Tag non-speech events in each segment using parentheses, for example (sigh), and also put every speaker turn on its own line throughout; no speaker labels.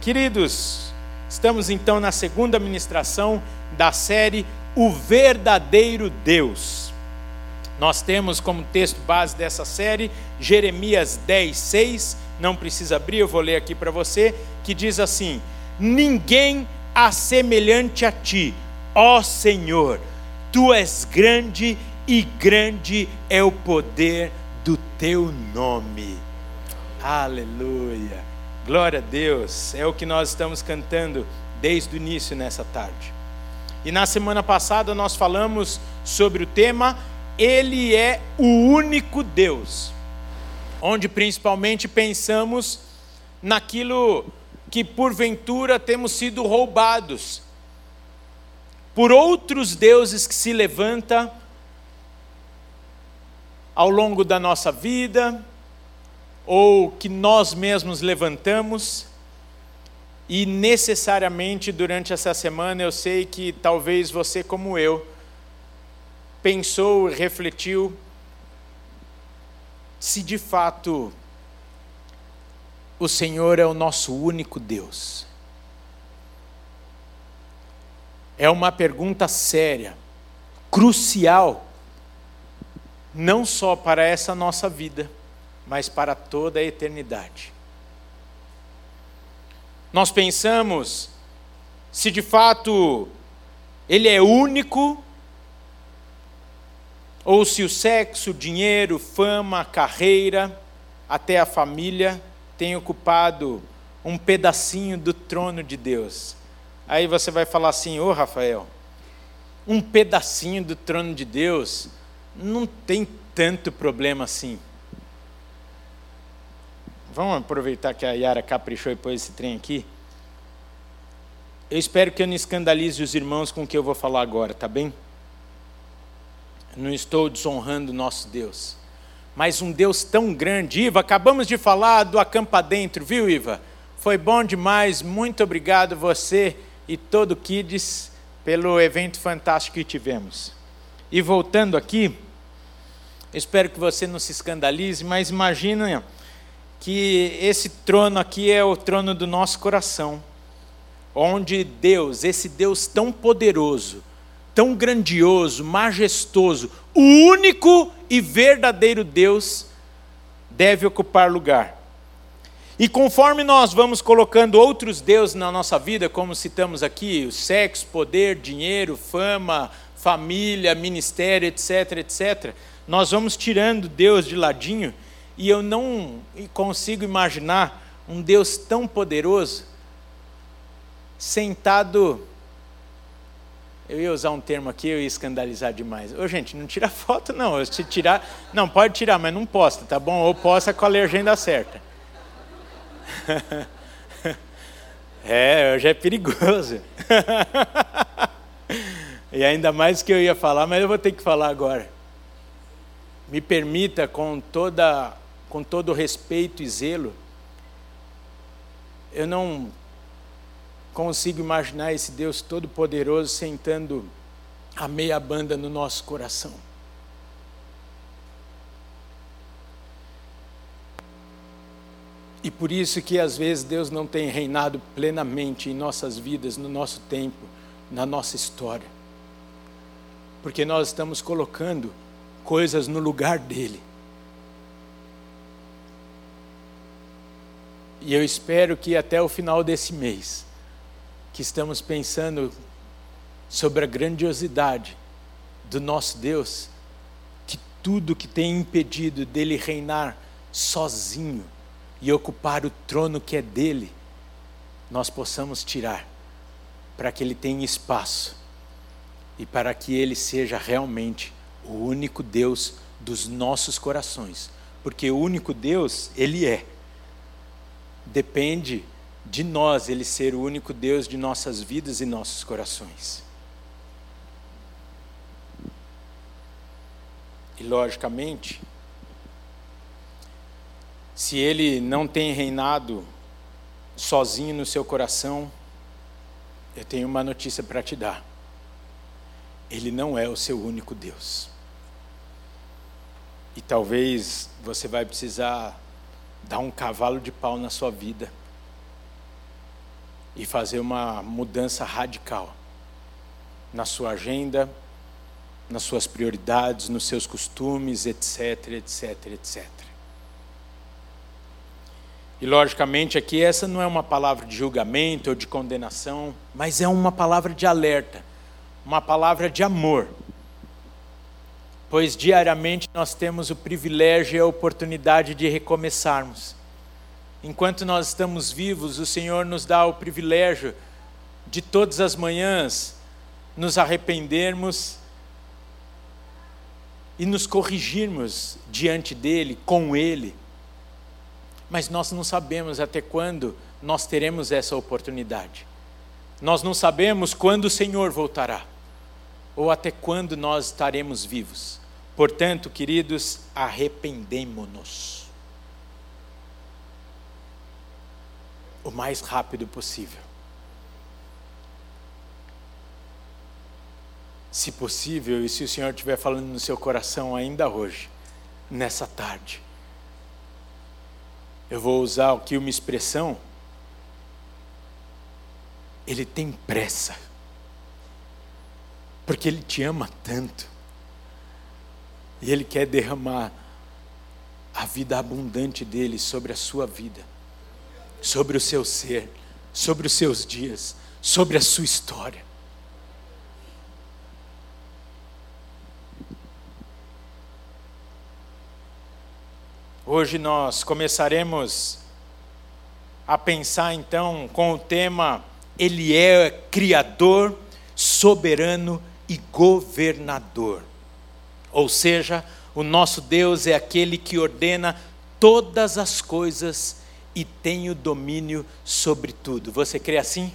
Queridos, estamos então na segunda ministração da série O Verdadeiro Deus. Nós temos como texto base dessa série Jeremias 10, 6. Não precisa abrir, eu vou ler aqui para você, que diz assim: Ninguém há semelhante a ti, ó Senhor, tu és grande e grande é o poder do teu nome. Aleluia. Glória a Deus. É o que nós estamos cantando desde o início nessa tarde. E na semana passada nós falamos sobre o tema Ele é o único Deus. Onde principalmente pensamos naquilo que porventura temos sido roubados por outros deuses que se levantam ao longo da nossa vida, ou que nós mesmos levantamos, e necessariamente durante essa semana eu sei que talvez você, como eu, pensou refletiu se de fato o Senhor é o nosso único Deus. É uma pergunta séria, crucial, não só para essa nossa vida, mas para toda a eternidade. Nós pensamos se de fato ele é único, ou se o sexo, dinheiro, fama, carreira, até a família tem ocupado um pedacinho do trono de Deus. Aí você vai falar assim: Ô oh, Rafael, um pedacinho do trono de Deus não tem tanto problema assim. Vamos aproveitar que a Yara caprichou e pôs esse trem aqui. Eu espero que eu não escandalize os irmãos com o que eu vou falar agora, tá bem? Não estou desonrando nosso Deus. Mas um Deus tão grande. Iva, acabamos de falar do acampa dentro, viu, Iva? Foi bom demais. Muito obrigado você e todo o Kids pelo evento fantástico que tivemos. E voltando aqui, espero que você não se escandalize, mas imagina que esse trono aqui é o trono do nosso coração, onde Deus, esse Deus tão poderoso, tão grandioso, majestoso, o único e verdadeiro Deus, deve ocupar lugar. E conforme nós vamos colocando outros deuses na nossa vida, como citamos aqui, o sexo, poder, dinheiro, fama, família, ministério, etc, etc, nós vamos tirando Deus de ladinho e eu não consigo imaginar um Deus tão poderoso sentado. Eu ia usar um termo aqui, eu ia escandalizar demais. Ô, gente, não tira (laughs) foto, não. Se tirar. Não, pode tirar, mas não posta, tá bom? Ou posta com a legenda certa. (laughs) é, hoje é perigoso. (laughs) e ainda mais que eu ia falar, mas eu vou ter que falar agora. Me permita, com toda com todo respeito e zelo, eu não consigo imaginar esse Deus todo-poderoso sentando a meia banda no nosso coração. E por isso que às vezes Deus não tem reinado plenamente em nossas vidas, no nosso tempo, na nossa história. Porque nós estamos colocando coisas no lugar dele. E eu espero que até o final desse mês, que estamos pensando sobre a grandiosidade do nosso Deus, que tudo que tem impedido dele reinar sozinho e ocupar o trono que é dele, nós possamos tirar, para que ele tenha espaço e para que ele seja realmente o único Deus dos nossos corações, porque o único Deus, ele é depende de nós Ele ser o único Deus de nossas vidas e nossos corações. E logicamente, se Ele não tem reinado sozinho no seu coração, eu tenho uma notícia para te dar. Ele não é o seu único Deus. E talvez você vai precisar dar um cavalo de pau na sua vida e fazer uma mudança radical na sua agenda, nas suas prioridades, nos seus costumes, etc, etc, etc. E logicamente aqui essa não é uma palavra de julgamento ou de condenação, mas é uma palavra de alerta, uma palavra de amor. Pois diariamente nós temos o privilégio e a oportunidade de recomeçarmos. Enquanto nós estamos vivos, o Senhor nos dá o privilégio de todas as manhãs nos arrependermos e nos corrigirmos diante dele, com ele mas nós não sabemos até quando nós teremos essa oportunidade. Nós não sabemos quando o Senhor voltará, ou até quando nós estaremos vivos. Portanto, queridos, arrependemo-nos o mais rápido possível. Se possível, e se o Senhor estiver falando no seu coração ainda hoje, nessa tarde, eu vou usar aqui uma expressão, ele tem pressa, porque ele te ama tanto, e ele quer derramar a vida abundante dele sobre a sua vida, sobre o seu ser, sobre os seus dias, sobre a sua história. Hoje nós começaremos a pensar então com o tema Ele é Criador, Soberano e Governador. Ou seja, o nosso Deus é aquele que ordena todas as coisas e tem o domínio sobre tudo. Você crê assim?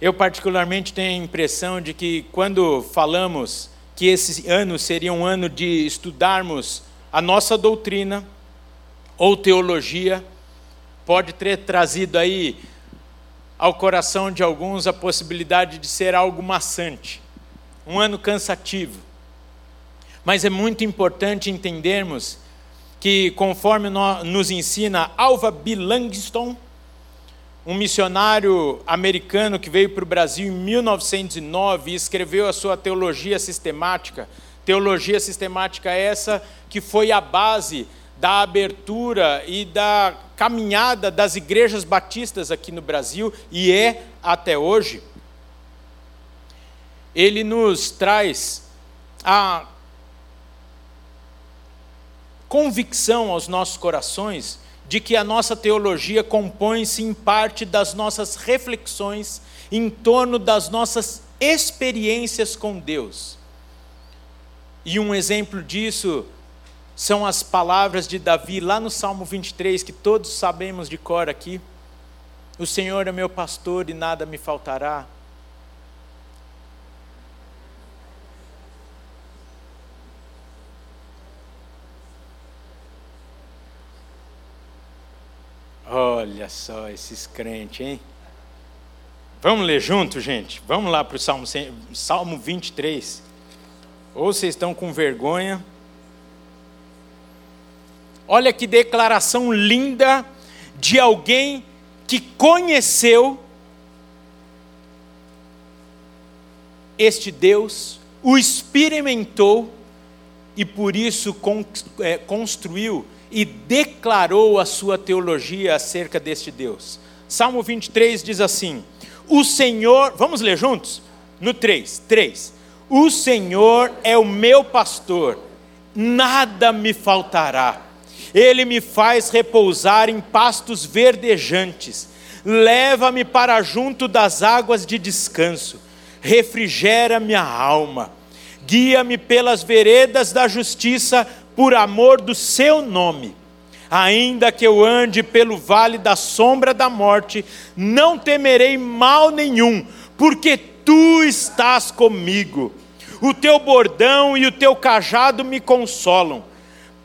Eu, particularmente, tenho a impressão de que quando falamos que esse ano seria um ano de estudarmos a nossa doutrina ou teologia pode ter trazido aí ao coração de alguns a possibilidade de ser algo maçante, um ano cansativo. Mas é muito importante entendermos que, conforme nos ensina Alva B. Langston, um missionário americano que veio para o Brasil em 1909 e escreveu a sua teologia sistemática, Teologia sistemática essa que foi a base da abertura e da caminhada das igrejas batistas aqui no Brasil e é até hoje. Ele nos traz a convicção aos nossos corações de que a nossa teologia compõe-se em parte das nossas reflexões em torno das nossas experiências com Deus. E um exemplo disso são as palavras de Davi lá no Salmo 23, que todos sabemos de cor aqui. O Senhor é meu pastor e nada me faltará. Olha só esses crentes, hein? Vamos ler junto, gente? Vamos lá para o Salmo, Salmo 23. Ou vocês estão com vergonha. Olha que declaração linda de alguém que conheceu este Deus, o experimentou e por isso é, construiu e declarou a sua teologia acerca deste Deus. Salmo 23 diz assim: O Senhor, vamos ler juntos? No 3, 3. O Senhor é o meu pastor, nada me faltará. Ele me faz repousar em pastos verdejantes, leva-me para junto das águas de descanso, refrigera minha alma, guia-me pelas veredas da justiça por amor do seu nome. Ainda que eu ande pelo vale da sombra da morte, não temerei mal nenhum, porque tu estás comigo o teu bordão e o teu cajado me consolam.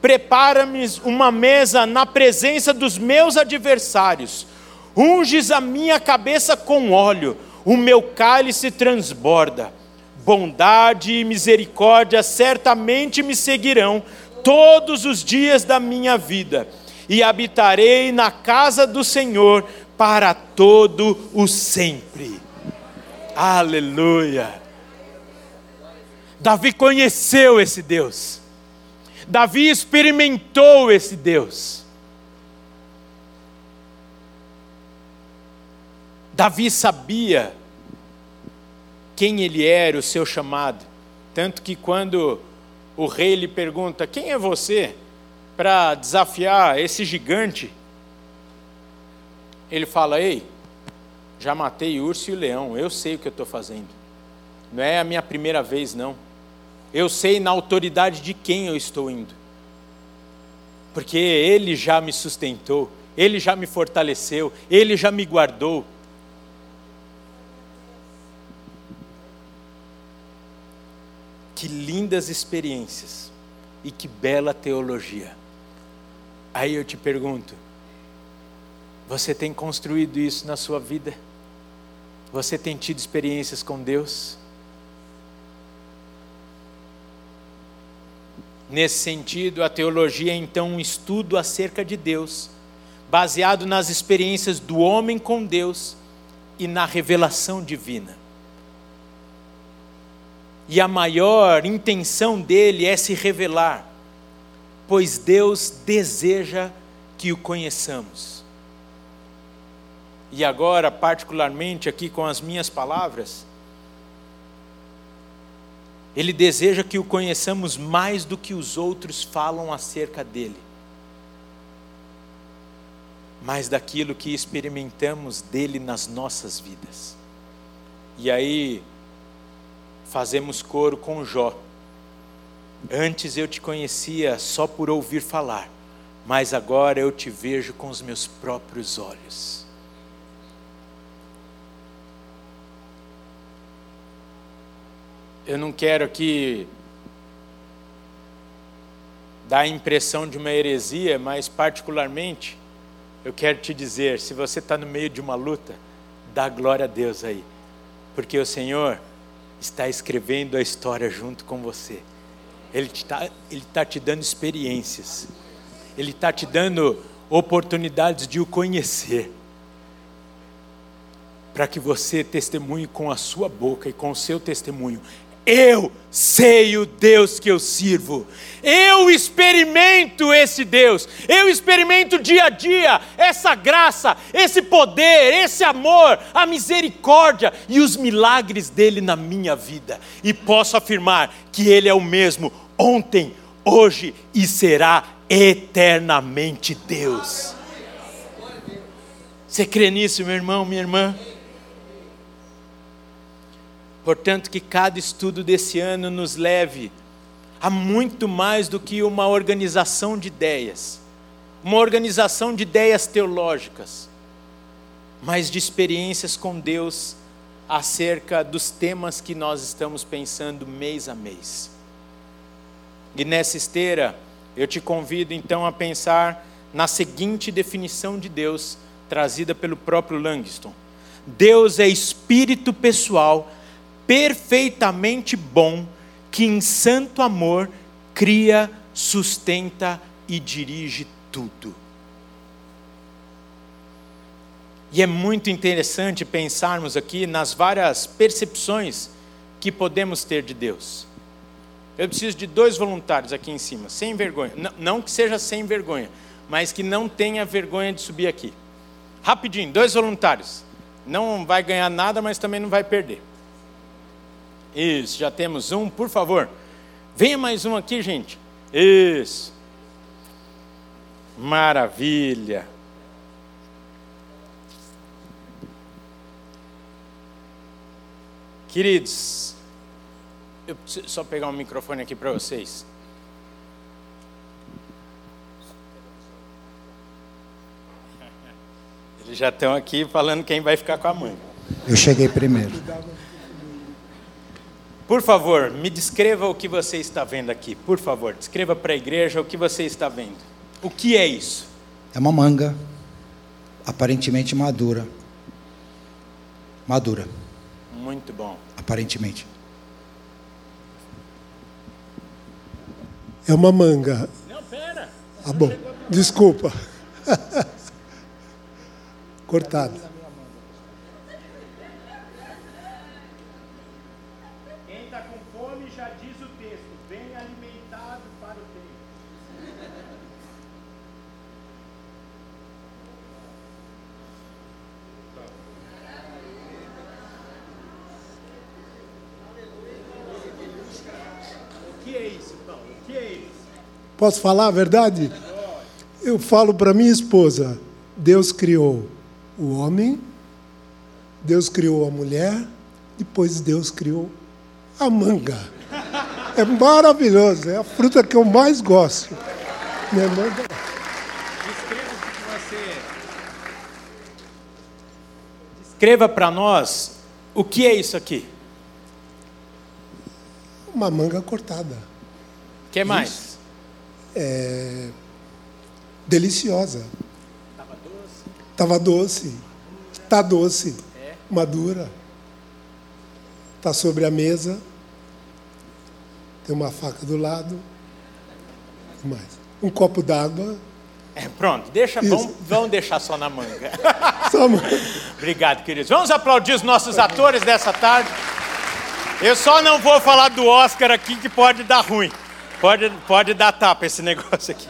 Prepara-me uma mesa na presença dos meus adversários. Unges a minha cabeça com óleo, o meu cálice transborda. Bondade e misericórdia certamente me seguirão todos os dias da minha vida, e habitarei na casa do Senhor para todo o sempre. Aleluia. Davi conheceu esse Deus. Davi experimentou esse Deus. Davi sabia quem ele era, o seu chamado. Tanto que quando o rei lhe pergunta: Quem é você para desafiar esse gigante? Ele fala: Ei, já matei o urso e o leão, eu sei o que eu estou fazendo. Não é a minha primeira vez, não. Eu sei na autoridade de quem eu estou indo. Porque Ele já me sustentou, Ele já me fortaleceu, Ele já me guardou. Que lindas experiências e que bela teologia. Aí eu te pergunto: você tem construído isso na sua vida? Você tem tido experiências com Deus? Nesse sentido, a teologia é então um estudo acerca de Deus, baseado nas experiências do homem com Deus e na revelação divina. E a maior intenção dele é se revelar, pois Deus deseja que o conheçamos. E agora, particularmente aqui com as minhas palavras, ele deseja que o conheçamos mais do que os outros falam acerca dele, mais daquilo que experimentamos dele nas nossas vidas. E aí, fazemos coro com Jó. Antes eu te conhecia só por ouvir falar, mas agora eu te vejo com os meus próprios olhos. Eu não quero aqui dar a impressão de uma heresia, mas particularmente eu quero te dizer: se você está no meio de uma luta, dá glória a Deus aí, porque o Senhor está escrevendo a história junto com você. Ele está ele tá te dando experiências. Ele está te dando oportunidades de o conhecer. Para que você testemunhe com a sua boca e com o seu testemunho eu sei o Deus que eu sirvo, eu experimento esse Deus, eu experimento dia a dia essa graça, esse poder, esse amor, a misericórdia e os milagres dele na minha vida, e posso afirmar que ele é o mesmo ontem, hoje e será eternamente Deus. Você crê nisso, meu irmão, minha irmã? Portanto, que cada estudo desse ano nos leve a muito mais do que uma organização de ideias, uma organização de ideias teológicas, mas de experiências com Deus acerca dos temas que nós estamos pensando mês a mês. E nessa esteira, eu te convido então a pensar na seguinte definição de Deus, trazida pelo próprio Langston: Deus é espírito pessoal perfeitamente bom, que em santo amor cria, sustenta e dirige tudo. E é muito interessante pensarmos aqui nas várias percepções que podemos ter de Deus. Eu preciso de dois voluntários aqui em cima, sem vergonha. Não, não que seja sem vergonha, mas que não tenha vergonha de subir aqui. Rapidinho, dois voluntários. Não vai ganhar nada, mas também não vai perder. Isso, já temos um, por favor. Venha mais um aqui, gente. Isso. Maravilha. Queridos, eu preciso só pegar um microfone aqui para vocês. Eles já estão aqui falando quem vai ficar com a mãe.
Eu cheguei primeiro.
Por favor, me descreva o que você está vendo aqui. Por favor, descreva para a igreja o que você está vendo. O que é isso?
É uma manga, aparentemente madura. Madura.
Muito bom.
Aparentemente.
É uma manga.
Não, pera.
Ah, bom. Desculpa. (laughs) cortada.
Quem está com fome já diz o texto: bem alimentado para o tempo. O que é isso, Paulo? O que é isso?
Posso falar a verdade? Eu falo para minha esposa: Deus criou o homem, Deus criou a mulher, depois Deus criou a manga. É maravilhoso, é a fruta que eu mais gosto. Minha manga.
Descreva. Descreva para nós o que é isso aqui.
Uma manga cortada.
O que mais?
É deliciosa.
Tava doce.
Tava doce. Tá doce.
É.
Madura. Tá sobre a mesa. Tem uma faca do lado. O que mais? Um copo d'água.
É, pronto, deixa, vamos, vamos deixar só na manga. (laughs)
Só uma...
Obrigado, queridos. Vamos aplaudir os nossos atores dessa tarde. Eu só não vou falar do Oscar aqui que pode dar ruim. Pode, pode dar tapa esse (laughs) negócio aqui.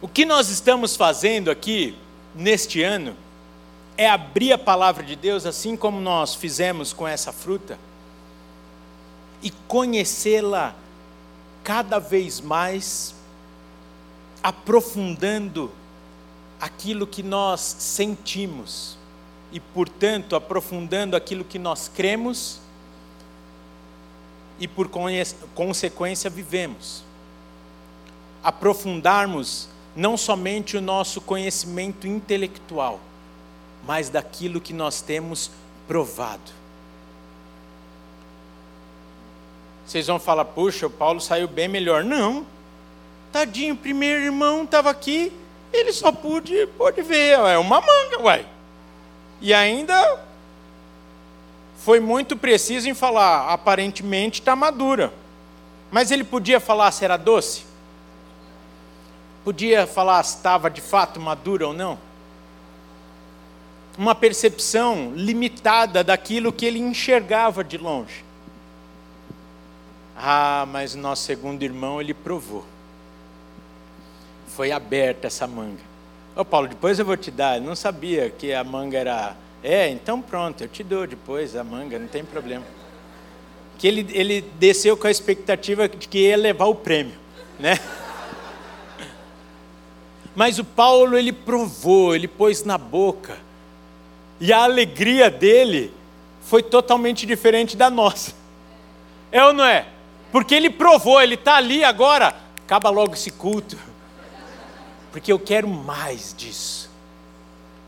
O que nós estamos fazendo aqui neste ano é abrir a palavra de Deus, assim como nós fizemos com essa fruta, e conhecê-la cada vez mais, aprofundando aquilo que nós sentimos e, portanto, aprofundando aquilo que nós cremos e, por consequência, vivemos. Aprofundarmos não somente o nosso conhecimento intelectual, mas daquilo que nós temos provado. Vocês vão falar, puxa, o Paulo saiu bem melhor. Não. Tadinho, o primeiro irmão estava aqui, ele só pôde, pôde ver, é uma manga, uai. E ainda foi muito preciso em falar, aparentemente está madura. Mas ele podia falar se era doce? Podia falar se estava de fato madura ou não? Uma percepção limitada daquilo que ele enxergava de longe. Ah, mas nosso segundo irmão ele provou. Foi aberta essa manga. Ô Paulo, depois eu vou te dar. Eu não sabia que a manga era. É, então pronto, eu te dou depois a manga, não tem problema. Que ele, ele desceu com a expectativa de que ia levar o prêmio, né? (laughs) Mas o Paulo ele provou, ele pôs na boca. E a alegria dele foi totalmente diferente da nossa. É ou não é? Porque ele provou, ele está ali agora. Acaba logo esse culto. Porque eu quero mais disso.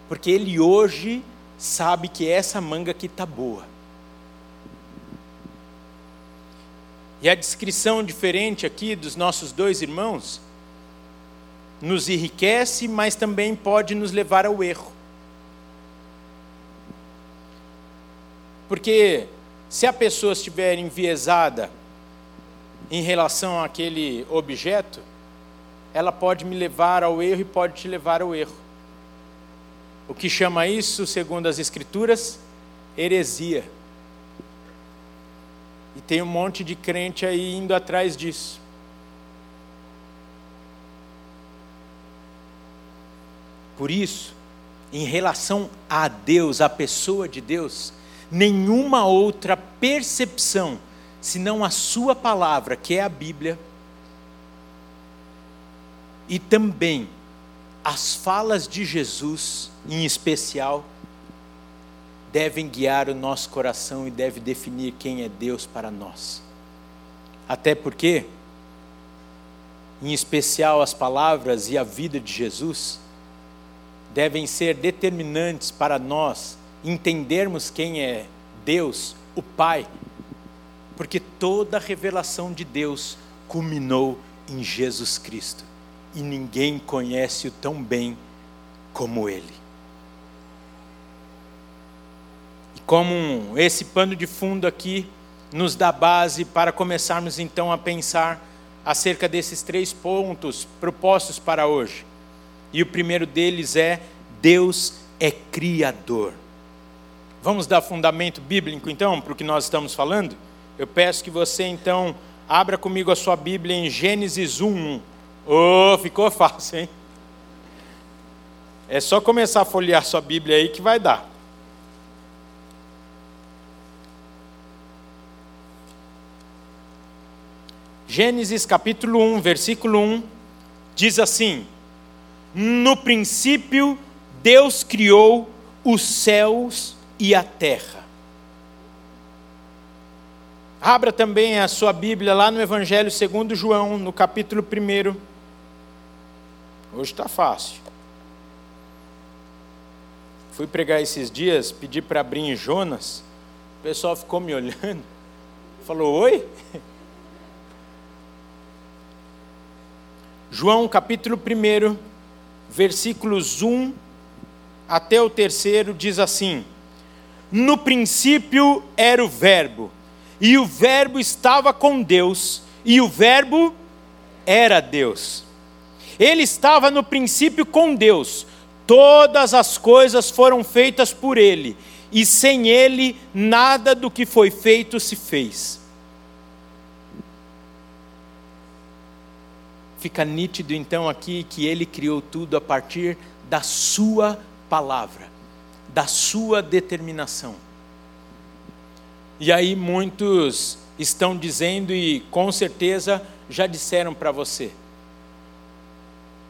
Porque ele hoje sabe que essa manga aqui está boa. E a descrição diferente aqui dos nossos dois irmãos nos enriquece, mas também pode nos levar ao erro. Porque se a pessoa estiver enviesada em relação àquele objeto, ela pode me levar ao erro e pode te levar ao erro. O que chama isso, segundo as Escrituras, heresia. E tem um monte de crente aí indo atrás disso. Por isso, em relação a Deus, a pessoa de Deus, nenhuma outra percepção, senão a Sua palavra, que é a Bíblia, e também as falas de Jesus, em especial, devem guiar o nosso coração e devem definir quem é Deus para nós. Até porque, em especial, as palavras e a vida de Jesus devem ser determinantes para nós entendermos quem é Deus, o Pai, porque toda a revelação de Deus culminou em Jesus Cristo e ninguém conhece-o tão bem como Ele. E como esse pano de fundo aqui nos dá base para começarmos então a pensar acerca desses três pontos propostos para hoje. E o primeiro deles é: Deus é Criador. Vamos dar fundamento bíblico então para o que nós estamos falando? Eu peço que você então abra comigo a sua Bíblia em Gênesis 1. Oh, ficou fácil, hein? É só começar a folhear sua Bíblia aí que vai dar. Gênesis capítulo 1, versículo 1, diz assim: No princípio Deus criou os céus e a terra. Abra também a sua Bíblia lá no Evangelho segundo João, no capítulo 1. Hoje está fácil. Fui pregar esses dias, pedi para abrir em Jonas, o pessoal ficou me olhando, falou: Oi? (laughs) João capítulo 1, versículos 1 até o terceiro, diz assim: No princípio era o Verbo, e o Verbo estava com Deus, e o Verbo era Deus. Ele estava no princípio com Deus, todas as coisas foram feitas por Ele, e sem Ele nada do que foi feito se fez. Fica nítido então aqui que ele criou tudo a partir da sua palavra, da sua determinação. E aí muitos estão dizendo e com certeza já disseram para você: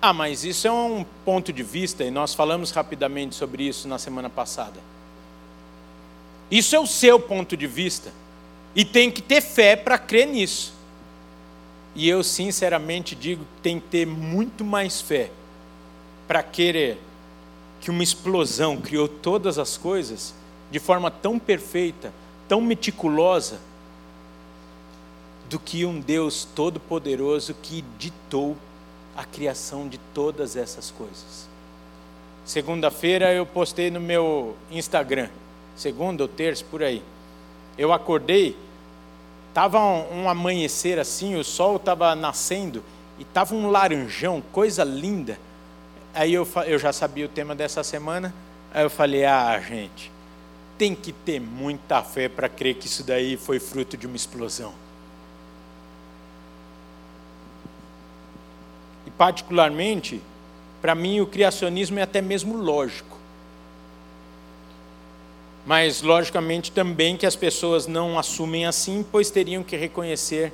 Ah, mas isso é um ponto de vista e nós falamos rapidamente sobre isso na semana passada. Isso é o seu ponto de vista e tem que ter fé para crer nisso. E eu sinceramente digo que tem que ter muito mais fé para querer que uma explosão criou todas as coisas de forma tão perfeita, tão meticulosa, do que um Deus todo-poderoso que ditou a criação de todas essas coisas. Segunda-feira eu postei no meu Instagram, segunda ou terça por aí. Eu acordei Tava um, um amanhecer assim, o sol estava nascendo e tava um laranjão, coisa linda. Aí eu, eu já sabia o tema dessa semana. Aí eu falei: ah, gente, tem que ter muita fé para crer que isso daí foi fruto de uma explosão. Particularmente, para mim, o criacionismo é até mesmo lógico mas logicamente também que as pessoas não assumem assim, pois teriam que reconhecer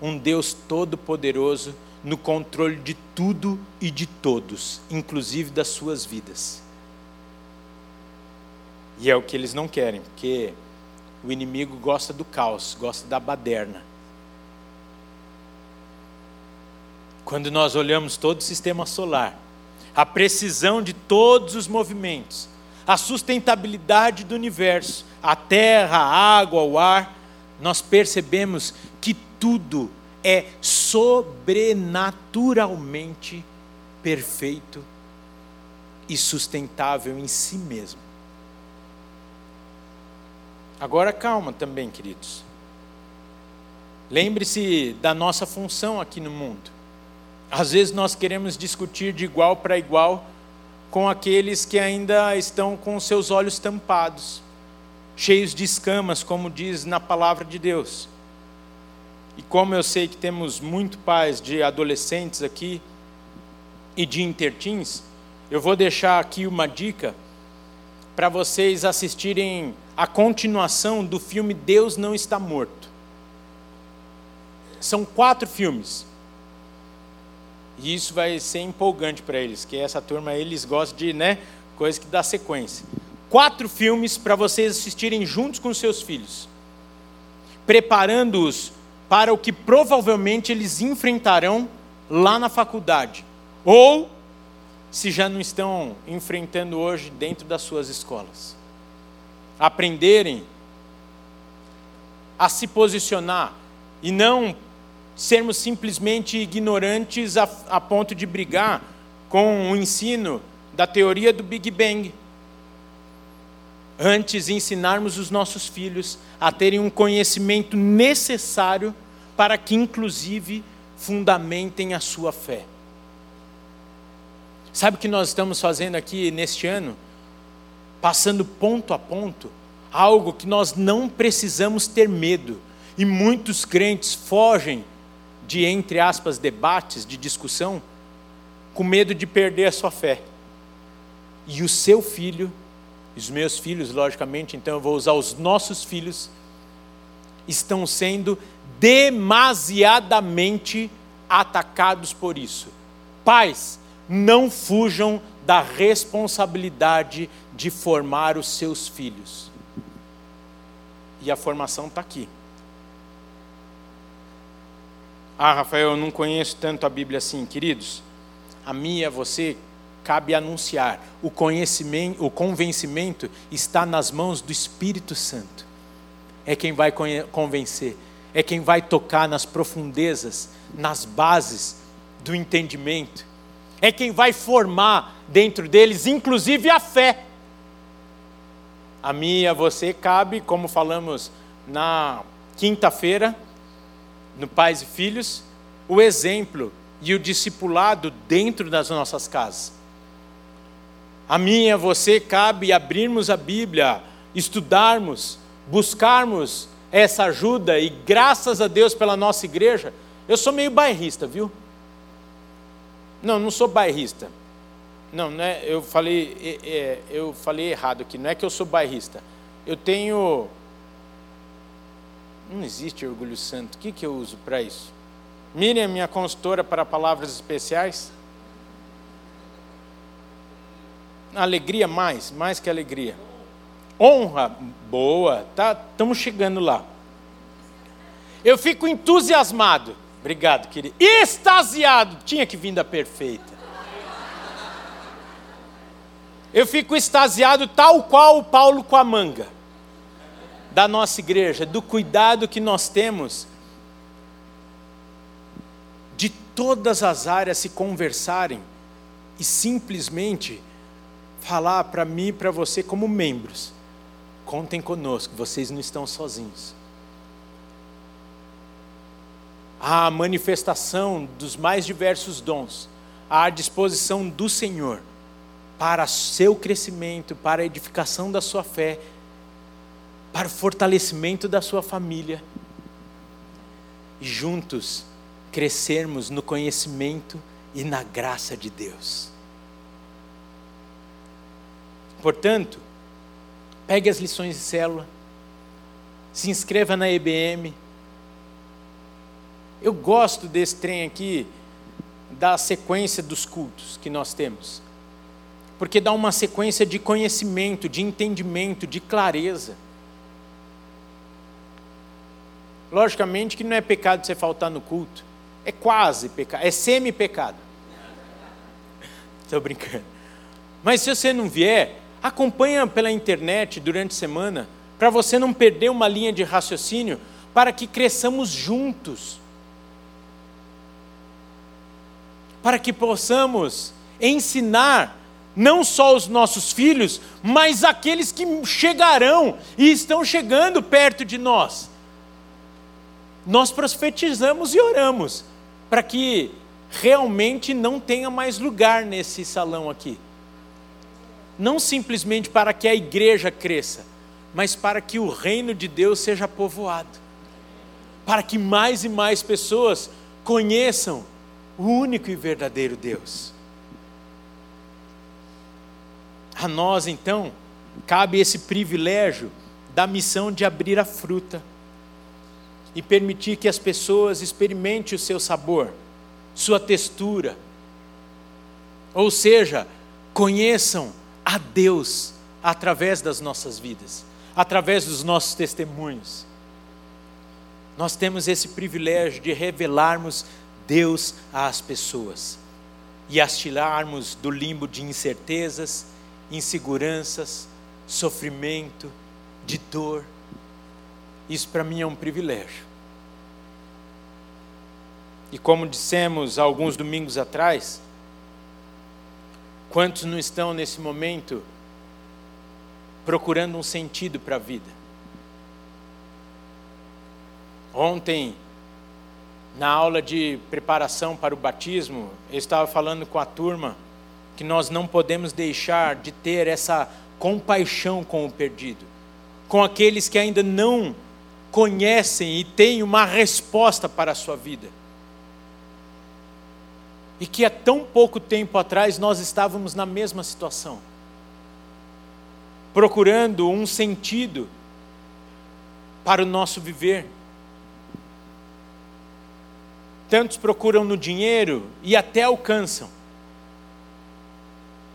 um Deus todo-poderoso no controle de tudo e de todos, inclusive das suas vidas. E é o que eles não querem, porque o inimigo gosta do caos, gosta da baderna. Quando nós olhamos todo o sistema solar, a precisão de todos os movimentos, a sustentabilidade do universo, a terra, a água, o ar, nós percebemos que tudo é sobrenaturalmente perfeito e sustentável em si mesmo. Agora calma também, queridos. Lembre-se da nossa função aqui no mundo. Às vezes nós queremos discutir de igual para igual com aqueles que ainda estão com seus olhos tampados, cheios de escamas, como diz na palavra de Deus. E como eu sei que temos muito pais de adolescentes aqui e de intertins, eu vou deixar aqui uma dica para vocês assistirem a continuação do filme Deus Não Está Morto. São quatro filmes. E isso vai ser empolgante para eles, que essa turma eles gostam de, né, coisa que dá sequência. Quatro filmes para vocês assistirem juntos com seus filhos, preparando-os para o que provavelmente eles enfrentarão lá na faculdade, ou se já não estão enfrentando hoje dentro das suas escolas. Aprenderem a se posicionar e não sermos simplesmente ignorantes a, a ponto de brigar com o ensino da teoria do Big Bang. Antes, ensinarmos os nossos filhos a terem um conhecimento necessário para que, inclusive, fundamentem a sua fé. Sabe o que nós estamos fazendo aqui neste ano? Passando ponto a ponto, algo que nós não precisamos ter medo. E muitos crentes fogem de, entre aspas, debates, de discussão, com medo de perder a sua fé. E o seu filho, os meus filhos, logicamente, então eu vou usar os nossos filhos, estão sendo demasiadamente atacados por isso. Pais, não fujam da responsabilidade de formar os seus filhos. E a formação está aqui. Ah, Rafael, eu não conheço tanto a Bíblia assim, queridos. A mim e a você cabe anunciar. O conhecimento, o convencimento está nas mãos do Espírito Santo. É quem vai convencer, é quem vai tocar nas profundezas, nas bases do entendimento. É quem vai formar dentro deles, inclusive a fé. A mim e a você cabe, como falamos na quinta-feira, no Pais e Filhos, o exemplo e o discipulado dentro das nossas casas. A mim e a você cabe abrirmos a Bíblia, estudarmos, buscarmos essa ajuda e graças a Deus pela nossa igreja. Eu sou meio bairrista, viu? Não, não sou bairrista. Não, não é, eu falei, é, é, eu falei errado aqui. Não é que eu sou bairrista. Eu tenho não existe orgulho santo. O que, que eu uso para isso? Miriam, minha consultora para palavras especiais. Alegria mais, mais que alegria. Honra, boa, tá, estamos chegando lá. Eu fico entusiasmado. Obrigado, querido. Extasiado, tinha que vir da perfeita. Eu fico extasiado tal qual o Paulo com a manga da nossa igreja, do cuidado que nós temos de todas as áreas se conversarem e simplesmente falar para mim e para você como membros: contem conosco, vocês não estão sozinhos. A manifestação dos mais diversos dons à disposição do Senhor para seu crescimento, para a edificação da sua fé para o fortalecimento da sua família e juntos crescermos no conhecimento e na graça de Deus. Portanto, pegue as lições de célula, se inscreva na EBM. Eu gosto desse trem aqui, da sequência dos cultos que nós temos, porque dá uma sequência de conhecimento, de entendimento, de clareza. Logicamente que não é pecado você faltar no culto. É quase pecado, é semi-pecado. Estou brincando. Mas se você não vier, acompanha pela internet durante a semana, para você não perder uma linha de raciocínio, para que cresçamos juntos. Para que possamos ensinar não só os nossos filhos, mas aqueles que chegarão e estão chegando perto de nós nós profetizamos e oramos para que realmente não tenha mais lugar nesse salão aqui. Não simplesmente para que a igreja cresça, mas para que o reino de Deus seja povoado. Para que mais e mais pessoas conheçam o único e verdadeiro Deus. A nós, então, cabe esse privilégio da missão de abrir a fruta e permitir que as pessoas experimentem o seu sabor, sua textura. Ou seja, conheçam a Deus através das nossas vidas, através dos nossos testemunhos. Nós temos esse privilégio de revelarmos Deus às pessoas e as tirarmos do limbo de incertezas, inseguranças, sofrimento, de dor isso para mim é um privilégio. E como dissemos alguns domingos atrás, quantos não estão nesse momento procurando um sentido para a vida? Ontem, na aula de preparação para o batismo, eu estava falando com a turma que nós não podemos deixar de ter essa compaixão com o perdido, com aqueles que ainda não conhecem e têm uma resposta para a sua vida. E que há tão pouco tempo atrás nós estávamos na mesma situação, procurando um sentido para o nosso viver. Tantos procuram no dinheiro e até alcançam.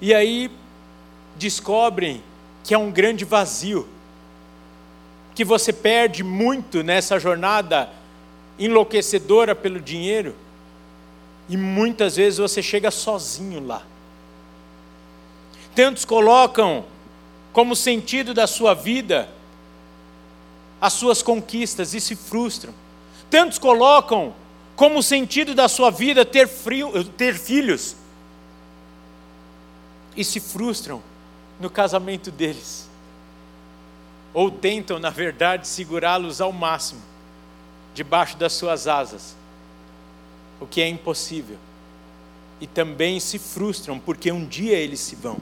E aí descobrem que é um grande vazio, que você perde muito nessa jornada enlouquecedora pelo dinheiro, e muitas vezes você chega sozinho lá. Tantos colocam como sentido da sua vida as suas conquistas e se frustram. Tantos colocam como sentido da sua vida ter, frio, ter filhos e se frustram no casamento deles. Ou tentam, na verdade, segurá-los ao máximo, debaixo das suas asas, o que é impossível. E também se frustram, porque um dia eles se vão.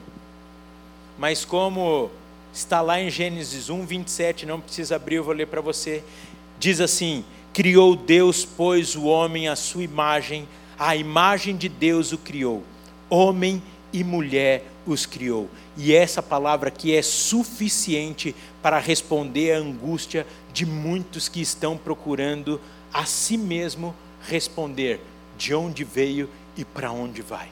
Mas como está lá em Gênesis 1, 27, não precisa abrir, eu vou ler para você. Diz assim: Criou Deus, pois, o homem à sua imagem, a imagem de Deus o criou, homem e mulher os criou. E essa palavra aqui é suficiente para responder à angústia de muitos que estão procurando a si mesmo responder de onde veio e para onde vai.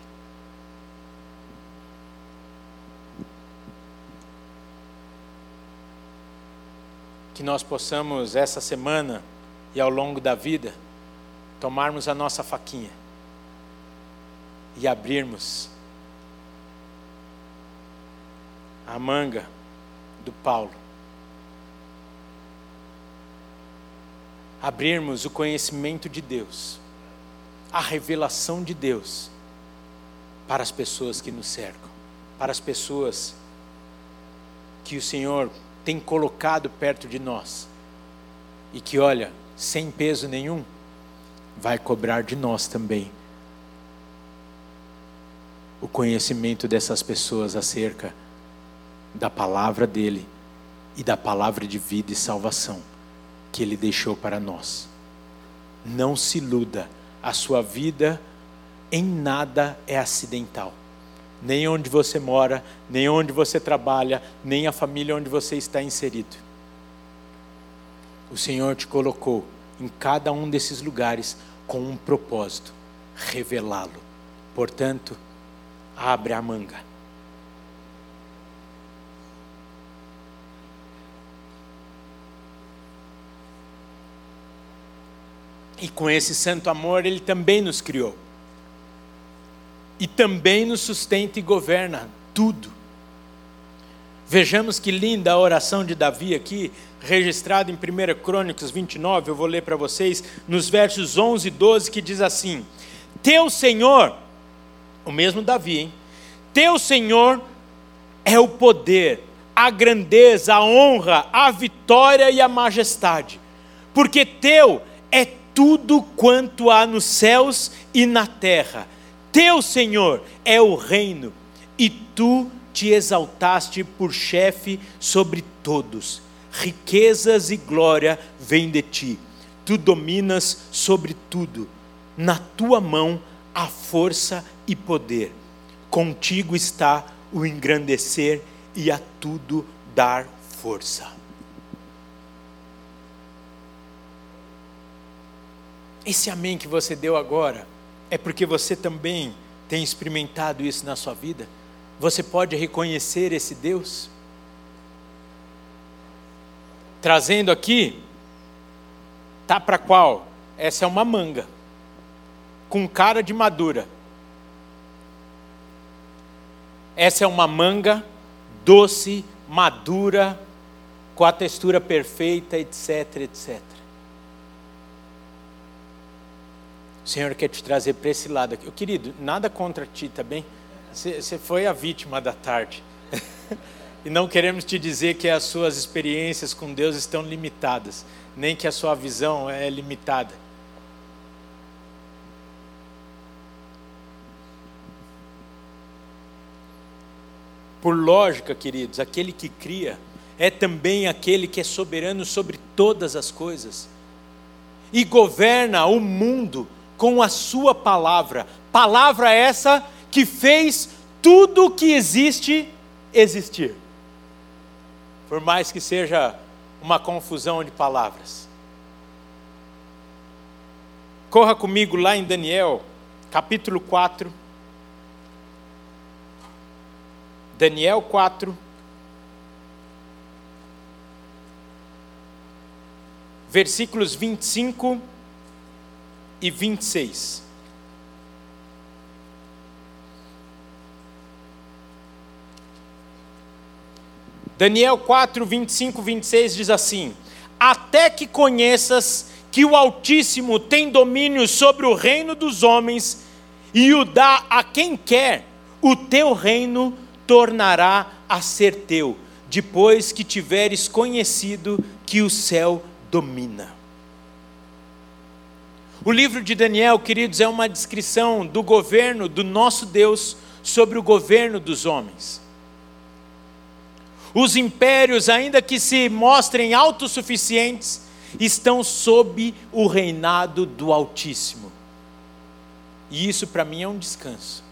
Que nós possamos essa semana e ao longo da vida tomarmos a nossa faquinha e abrirmos a manga do Paulo. Abrirmos o conhecimento de Deus, a revelação de Deus para as pessoas que nos cercam, para as pessoas que o Senhor tem colocado perto de nós e que, olha, sem peso nenhum, vai cobrar de nós também o conhecimento dessas pessoas acerca da palavra dele e da palavra de vida e salvação que ele deixou para nós. Não se iluda, a sua vida em nada é acidental. Nem onde você mora, nem onde você trabalha, nem a família onde você está inserido. O Senhor te colocou em cada um desses lugares com um propósito: revelá-lo. Portanto, abre a manga E com esse santo amor, Ele também nos criou. E também nos sustenta e governa tudo. Vejamos que linda a oração de Davi aqui, registrada em 1 Crônicas 29, eu vou ler para vocês, nos versos 11 e 12, que diz assim: Teu Senhor, o mesmo Davi, hein? Teu Senhor é o poder, a grandeza, a honra, a vitória e a majestade, porque teu é tudo quanto há nos céus e na terra. Teu, Senhor, é o reino, e tu te exaltaste por chefe sobre todos. Riquezas e glória vêm de ti. Tu dominas sobre tudo. Na tua mão há força e poder. Contigo está o engrandecer e a tudo dar força. Esse amém que você deu agora é porque você também tem experimentado isso na sua vida? Você pode reconhecer esse Deus? Trazendo aqui, tá para qual? Essa é uma manga, com cara de madura. Essa é uma manga doce, madura, com a textura perfeita, etc, etc. O Senhor quer te trazer para esse lado aqui. Querido, nada contra ti, tá bem? Você foi a vítima da tarde. (laughs) e não queremos te dizer que as suas experiências com Deus estão limitadas, nem que a sua visão é limitada. Por lógica, queridos, aquele que cria é também aquele que é soberano sobre todas as coisas e governa o mundo com a sua palavra. Palavra essa que fez tudo o que existe existir. Por mais que seja uma confusão de palavras. Corra comigo lá em Daniel, capítulo 4. Daniel 4. Versículos 25 e 26. Daniel 4, 25, 26 diz assim: Até que conheças que o Altíssimo tem domínio sobre o reino dos homens e o dá a quem quer, o teu reino tornará a ser teu, depois que tiveres conhecido que o céu domina. O livro de Daniel, queridos, é uma descrição do governo do nosso Deus sobre o governo dos homens. Os impérios, ainda que se mostrem autossuficientes, estão sob o reinado do Altíssimo. E isso para mim é um descanso.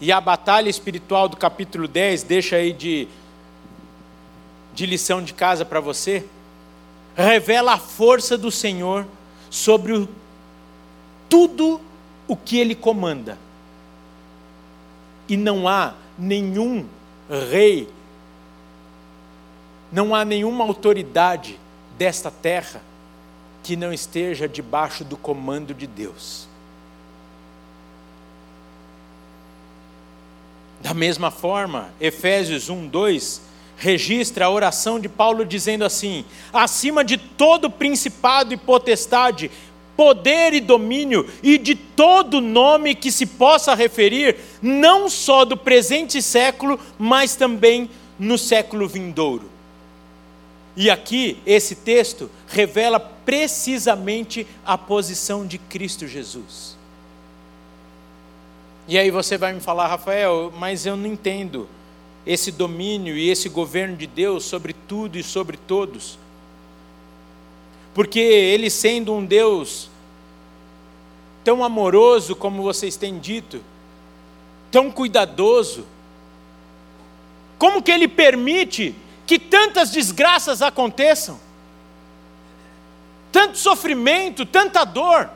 E a batalha espiritual do capítulo 10, deixa aí de, de lição de casa para você, revela a força do Senhor sobre o, tudo o que Ele comanda. E não há nenhum rei, não há nenhuma autoridade desta terra que não esteja debaixo do comando de Deus. Da mesma forma, Efésios 1, 2 registra a oração de Paulo dizendo assim: acima de todo principado e potestade, poder e domínio, e de todo nome que se possa referir, não só do presente século, mas também no século vindouro. E aqui, esse texto revela precisamente a posição de Cristo Jesus. E aí você vai me falar, Rafael, mas eu não entendo esse domínio e esse governo de Deus sobre tudo e sobre todos. Porque Ele sendo um Deus tão amoroso como vocês têm dito, tão cuidadoso, como que Ele permite que tantas desgraças aconteçam, tanto sofrimento, tanta dor.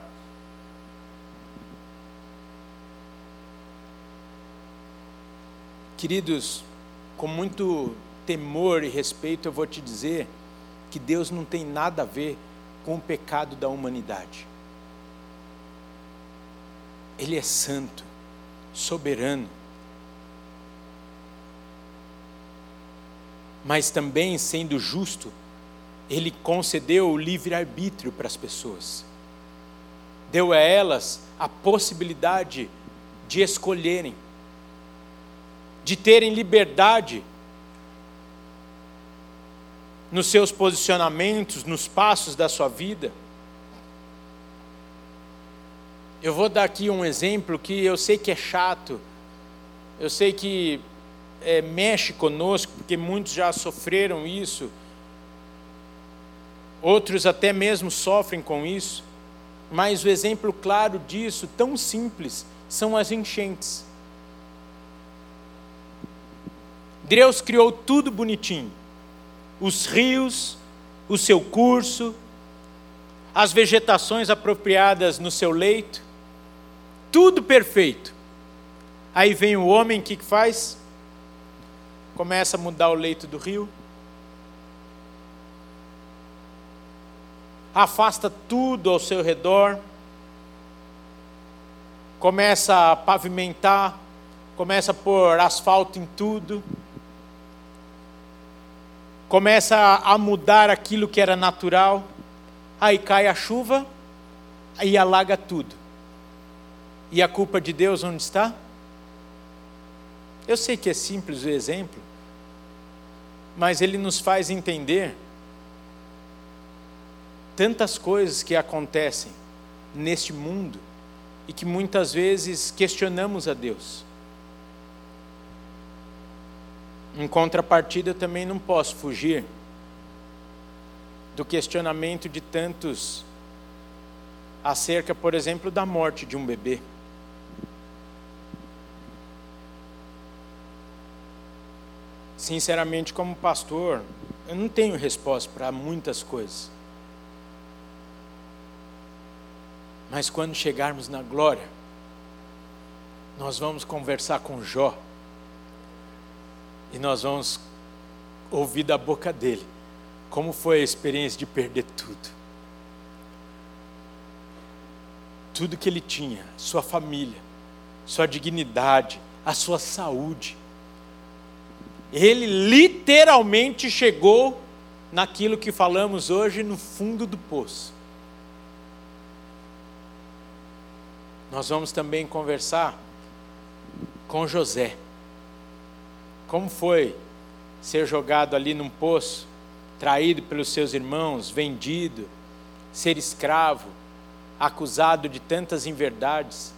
Queridos, com muito temor e respeito, eu vou te dizer que Deus não tem nada a ver com o pecado da humanidade. Ele é santo, soberano. mas também, sendo justo, ele concedeu o livre-arbítrio para as pessoas. Deu a elas a possibilidade de escolherem, de terem liberdade nos seus posicionamentos, nos passos da sua vida. Eu vou dar aqui um exemplo que eu sei que é chato, eu sei que é, mexe conosco, porque muitos já sofreram isso, outros até mesmo sofrem com isso, mas o exemplo claro disso, tão simples, são as enchentes. Deus criou tudo bonitinho, os rios, o seu curso, as vegetações apropriadas no seu leito, tudo perfeito. Aí vem o homem, o que faz? começa a mudar o leito do rio, afasta tudo ao seu redor, começa a pavimentar, começa a pôr asfalto em tudo, começa a mudar aquilo que era natural, aí cai a chuva, aí alaga tudo. E a culpa de Deus onde está? Eu sei que é simples o exemplo, mas ele nos faz entender tantas coisas que acontecem neste mundo e que muitas vezes questionamos a Deus. Em contrapartida, eu também não posso fugir do questionamento de tantos acerca, por exemplo, da morte de um bebê. Sinceramente, como pastor, eu não tenho resposta para muitas coisas. Mas quando chegarmos na glória, nós vamos conversar com Jó e nós vamos ouvir da boca dele como foi a experiência de perder tudo. Tudo que ele tinha, sua família, sua dignidade, a sua saúde. Ele literalmente chegou naquilo que falamos hoje no fundo do poço. Nós vamos também conversar com José. Como foi ser jogado ali num poço, traído pelos seus irmãos, vendido, ser escravo, acusado de tantas inverdades?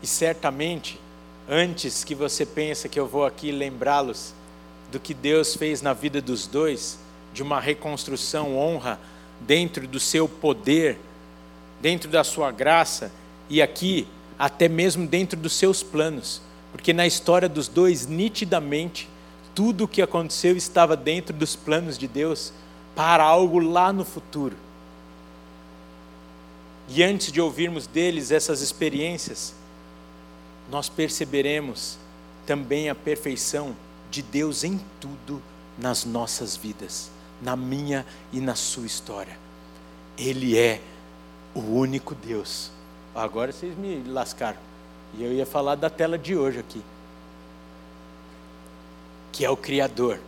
E certamente, antes que você pense que eu vou aqui lembrá-los do que Deus fez na vida dos dois, de uma reconstrução, honra, dentro do seu poder, dentro da sua graça e aqui até mesmo dentro dos seus planos, porque na história dos dois, nitidamente, tudo o que aconteceu estava dentro dos planos de Deus para algo lá no futuro. E antes de ouvirmos deles essas experiências, nós perceberemos também a perfeição de Deus em tudo nas nossas vidas na minha e na sua história. Ele é o único Deus. Agora vocês me lascaram. E eu ia falar da tela de hoje aqui. Que é o Criador,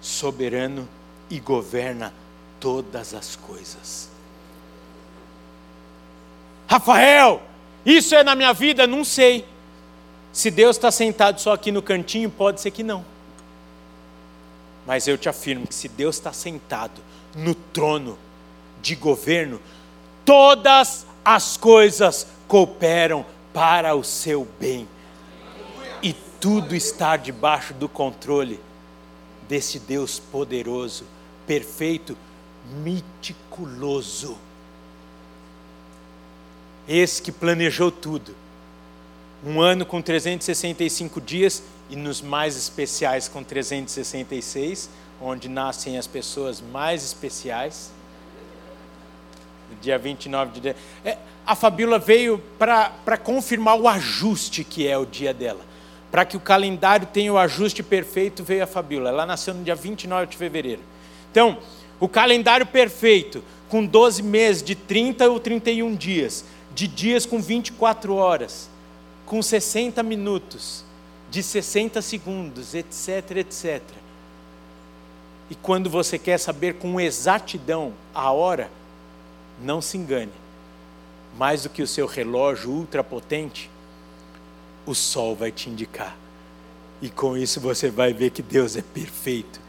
soberano e governa todas as coisas. Rafael, isso é na minha vida? Não sei. Se Deus está sentado só aqui no cantinho, pode ser que não. Mas eu te afirmo que se Deus está sentado no trono de governo, todas as coisas cooperam para o seu bem. E tudo está debaixo do controle desse Deus poderoso, perfeito, meticuloso. Esse que planejou tudo. Um ano com 365 dias e nos mais especiais com 366, onde nascem as pessoas mais especiais. Dia 29 de dezembro. É, a Fabíola veio para confirmar o ajuste que é o dia dela. Para que o calendário tenha o ajuste perfeito, veio a Fabíola. Ela nasceu no dia 29 de fevereiro. Então, o calendário perfeito, com 12 meses, de 30 ou 31 dias, de dias com 24 horas, com 60 minutos, de 60 segundos, etc, etc. E quando você quer saber com exatidão a hora, não se engane. Mais do que o seu relógio ultrapotente, o sol vai te indicar. E com isso você vai ver que Deus é perfeito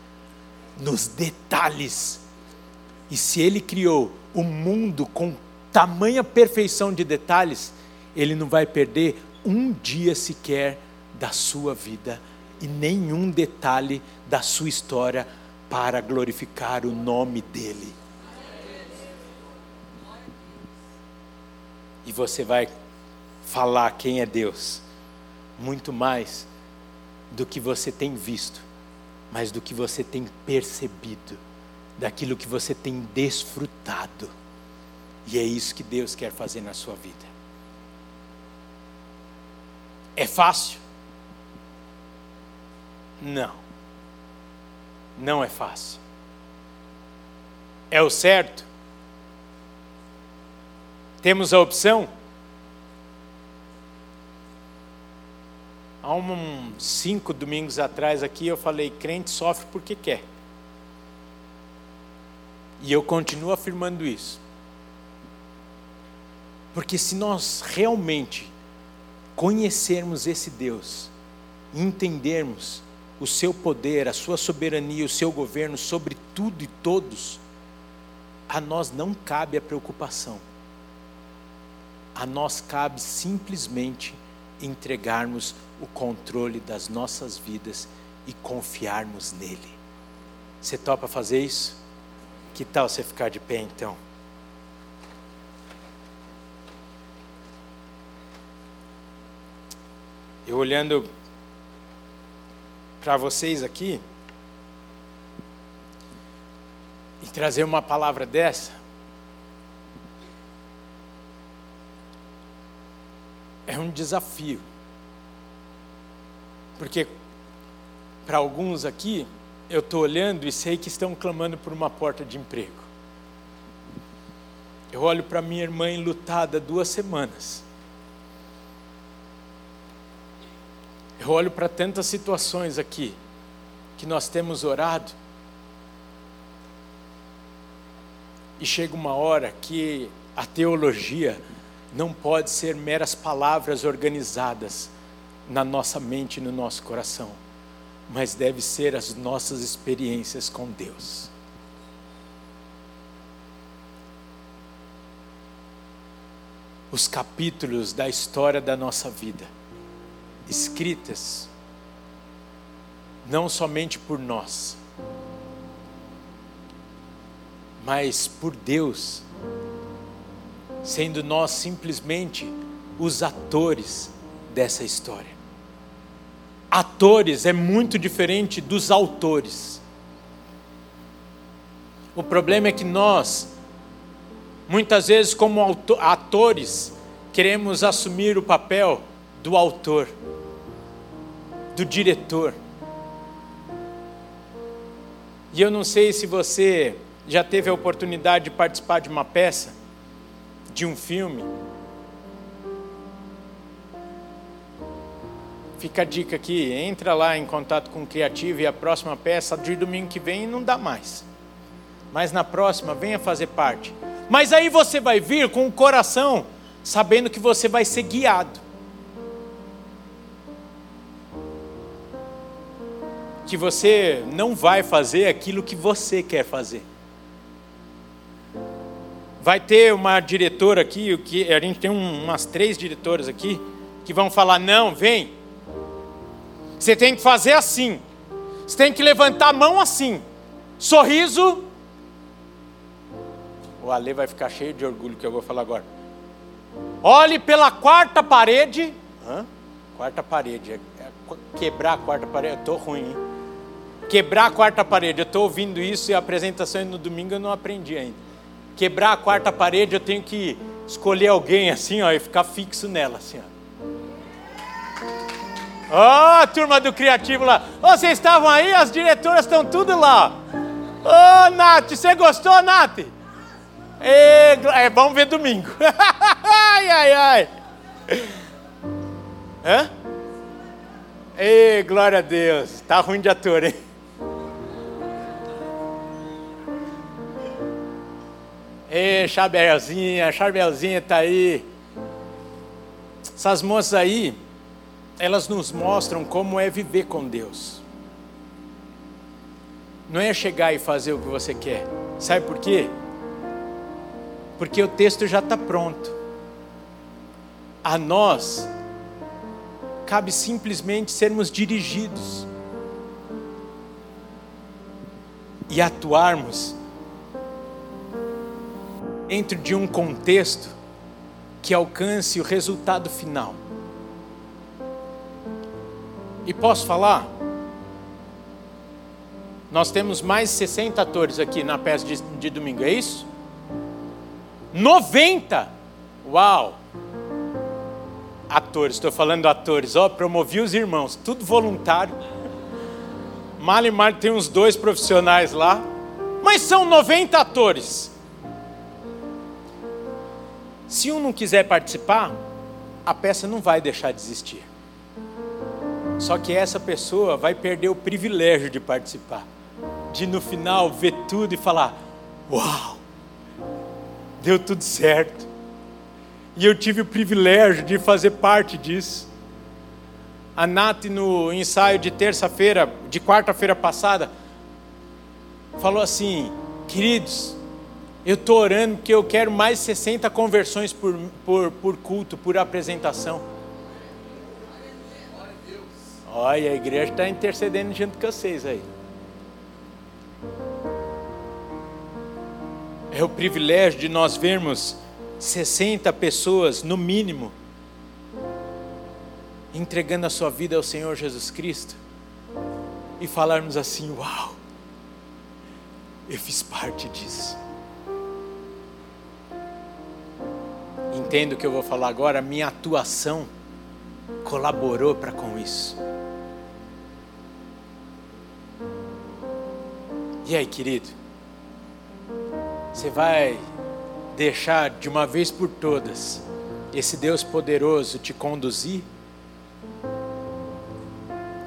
nos detalhes. E se ele criou o mundo com tamanha perfeição de detalhes, ele não vai perder um dia sequer da sua vida e nenhum detalhe da sua história para glorificar o nome dEle. E você vai falar quem é Deus, muito mais do que você tem visto, mas do que você tem percebido, daquilo que você tem desfrutado. E é isso que Deus quer fazer na sua vida. É fácil? Não. Não é fácil. É o certo? Temos a opção? Há uns cinco domingos atrás aqui eu falei: crente sofre porque quer. E eu continuo afirmando isso. Porque se nós realmente conhecermos esse Deus, entendermos o seu poder, a sua soberania, o seu governo sobre tudo e todos, a nós não cabe a preocupação. A nós cabe simplesmente entregarmos o controle das nossas vidas e confiarmos nele. Você topa fazer isso? Que tal você ficar de pé então? Eu olhando para vocês aqui e trazer uma palavra dessa, um desafio. Porque para alguns aqui, eu estou olhando e sei que estão clamando por uma porta de emprego. Eu olho para minha irmã enlutada duas semanas. Eu olho para tantas situações aqui que nós temos orado. E chega uma hora que a teologia não pode ser meras palavras organizadas na nossa mente e no nosso coração, mas deve ser as nossas experiências com Deus. Os capítulos da história da nossa vida escritas não somente por nós, mas por Deus, sendo nós simplesmente os atores dessa história. Atores é muito diferente dos autores. O problema é que nós, muitas vezes, como atores, queremos assumir o papel do autor do diretor. E eu não sei se você já teve a oportunidade de participar de uma peça, de um filme. Fica a dica aqui, entra lá em contato com o criativo e a próxima peça de domingo que vem não dá mais. Mas na próxima venha fazer parte. Mas aí você vai vir com o coração sabendo que você vai ser guiado. que você não vai fazer aquilo que você quer fazer. Vai ter uma diretora aqui, que a gente tem umas três diretoras aqui, que vão falar: não, vem. Você tem que fazer assim. Você tem que levantar a mão assim. Sorriso. O Ale vai ficar cheio de orgulho que eu vou falar agora. Olhe pela quarta parede. Hã? Quarta parede. É, é quebrar a quarta parede. Eu estou ruim, hein? Quebrar a quarta parede. Eu estou ouvindo isso e a apresentação no domingo eu não aprendi ainda. Quebrar a quarta parede, eu tenho que escolher alguém assim, ó, e ficar fixo nela, assim, ó. Ó, oh, turma do criativo lá. Oh, vocês estavam aí? As diretoras estão tudo lá. Ô, oh, Nath, você gostou, Nath? E, é, vamos ver domingo. (laughs) ai, ai, ai. Hã? Ei, glória a Deus. Tá ruim de ator, hein? Ei, Chabelzinha, Chabelzinha está aí. Essas moças aí, elas nos mostram como é viver com Deus. Não é chegar e fazer o que você quer. Sabe por quê? Porque o texto já está pronto. A nós cabe simplesmente sermos dirigidos e atuarmos dentro de um contexto que alcance o resultado final. E posso falar? Nós temos mais 60 atores aqui na peça de, de domingo, é isso? 90! Uau! Atores, estou falando atores, ó, promovi os irmãos, tudo voluntário. Malimar tem uns dois profissionais lá, mas são 90 atores. Se um não quiser participar, a peça não vai deixar de existir. Só que essa pessoa vai perder o privilégio de participar, de no final ver tudo e falar: Uau, deu tudo certo. E eu tive o privilégio de fazer parte disso. A Nath, no ensaio de terça-feira, de quarta-feira passada, falou assim: Queridos, eu estou orando porque eu quero mais 60 conversões por, por, por culto, por apresentação. Olha, a igreja está intercedendo junto com vocês aí. É o privilégio de nós vermos 60 pessoas, no mínimo, entregando a sua vida ao Senhor Jesus Cristo e falarmos assim: Uau, eu fiz parte disso. Entendo o que eu vou falar agora, minha atuação colaborou para com isso. E aí, querido? Você vai deixar de uma vez por todas esse Deus poderoso te conduzir?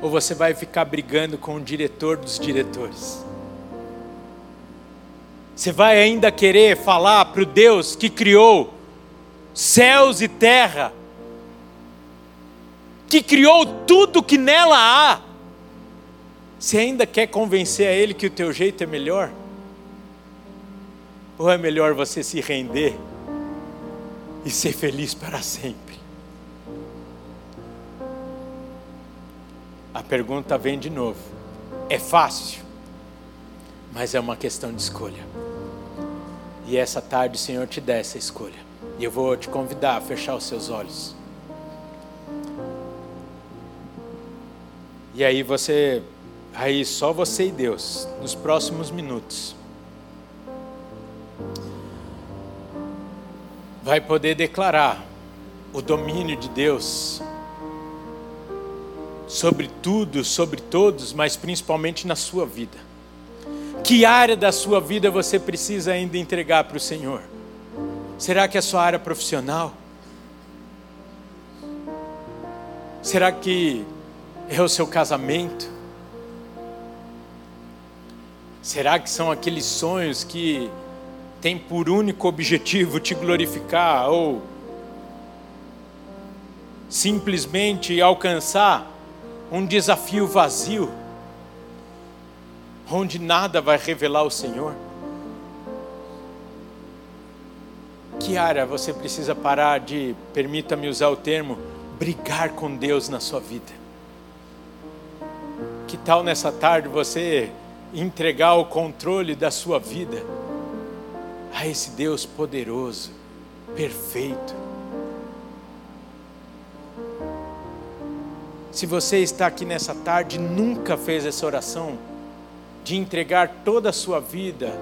Ou você vai ficar brigando com o diretor dos diretores? Você vai ainda querer falar para o Deus que criou céus e terra, que criou tudo que nela há, você ainda quer convencer a Ele que o teu jeito é melhor? Ou é melhor você se render e ser feliz para sempre? A pergunta vem de novo. É fácil, mas é uma questão de escolha. E essa tarde o Senhor te dá essa escolha. E eu vou te convidar a fechar os seus olhos. E aí você, aí só você e Deus, nos próximos minutos, vai poder declarar o domínio de Deus sobre tudo, sobre todos, mas principalmente na sua vida. Que área da sua vida você precisa ainda entregar para o Senhor? Será que é a sua área profissional? Será que é o seu casamento? Será que são aqueles sonhos que têm por único objetivo te glorificar ou simplesmente alcançar um desafio vazio, onde nada vai revelar o Senhor? Que área você precisa parar de, permita-me usar o termo, brigar com Deus na sua vida? Que tal nessa tarde você entregar o controle da sua vida a esse Deus poderoso, perfeito? Se você está aqui nessa tarde e nunca fez essa oração de entregar toda a sua vida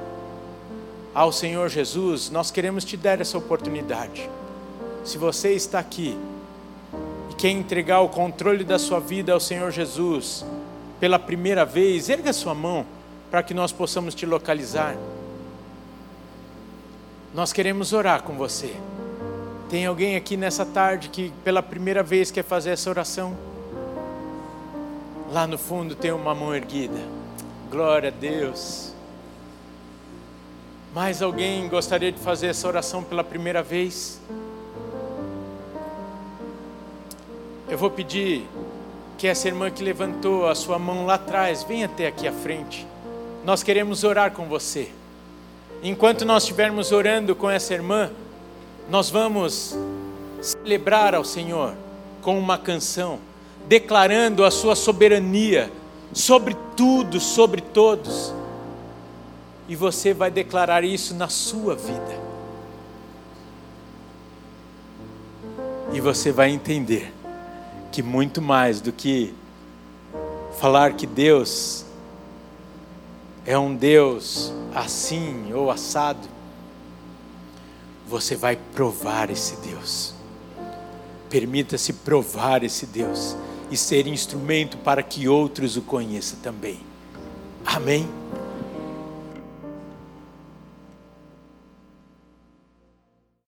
ao Senhor Jesus, nós queremos te dar essa oportunidade. Se você está aqui e quer entregar o controle da sua vida ao Senhor Jesus pela primeira vez, erga sua mão para que nós possamos te localizar. Nós queremos orar com você. Tem alguém aqui nessa tarde que pela primeira vez quer fazer essa oração? Lá no fundo tem uma mão erguida. Glória a Deus. Mais alguém gostaria de fazer essa oração pela primeira vez? Eu vou pedir que essa irmã que levantou a sua mão lá atrás, venha até aqui à frente. Nós queremos orar com você. Enquanto nós estivermos orando com essa irmã, nós vamos celebrar ao Senhor com uma canção, declarando a sua soberania sobre tudo, sobre todos e você vai declarar isso na sua vida. E você vai entender que muito mais do que falar que Deus é um Deus assim ou assado, você vai provar esse Deus. Permita-se provar esse Deus e ser instrumento para que outros o conheçam também. Amém?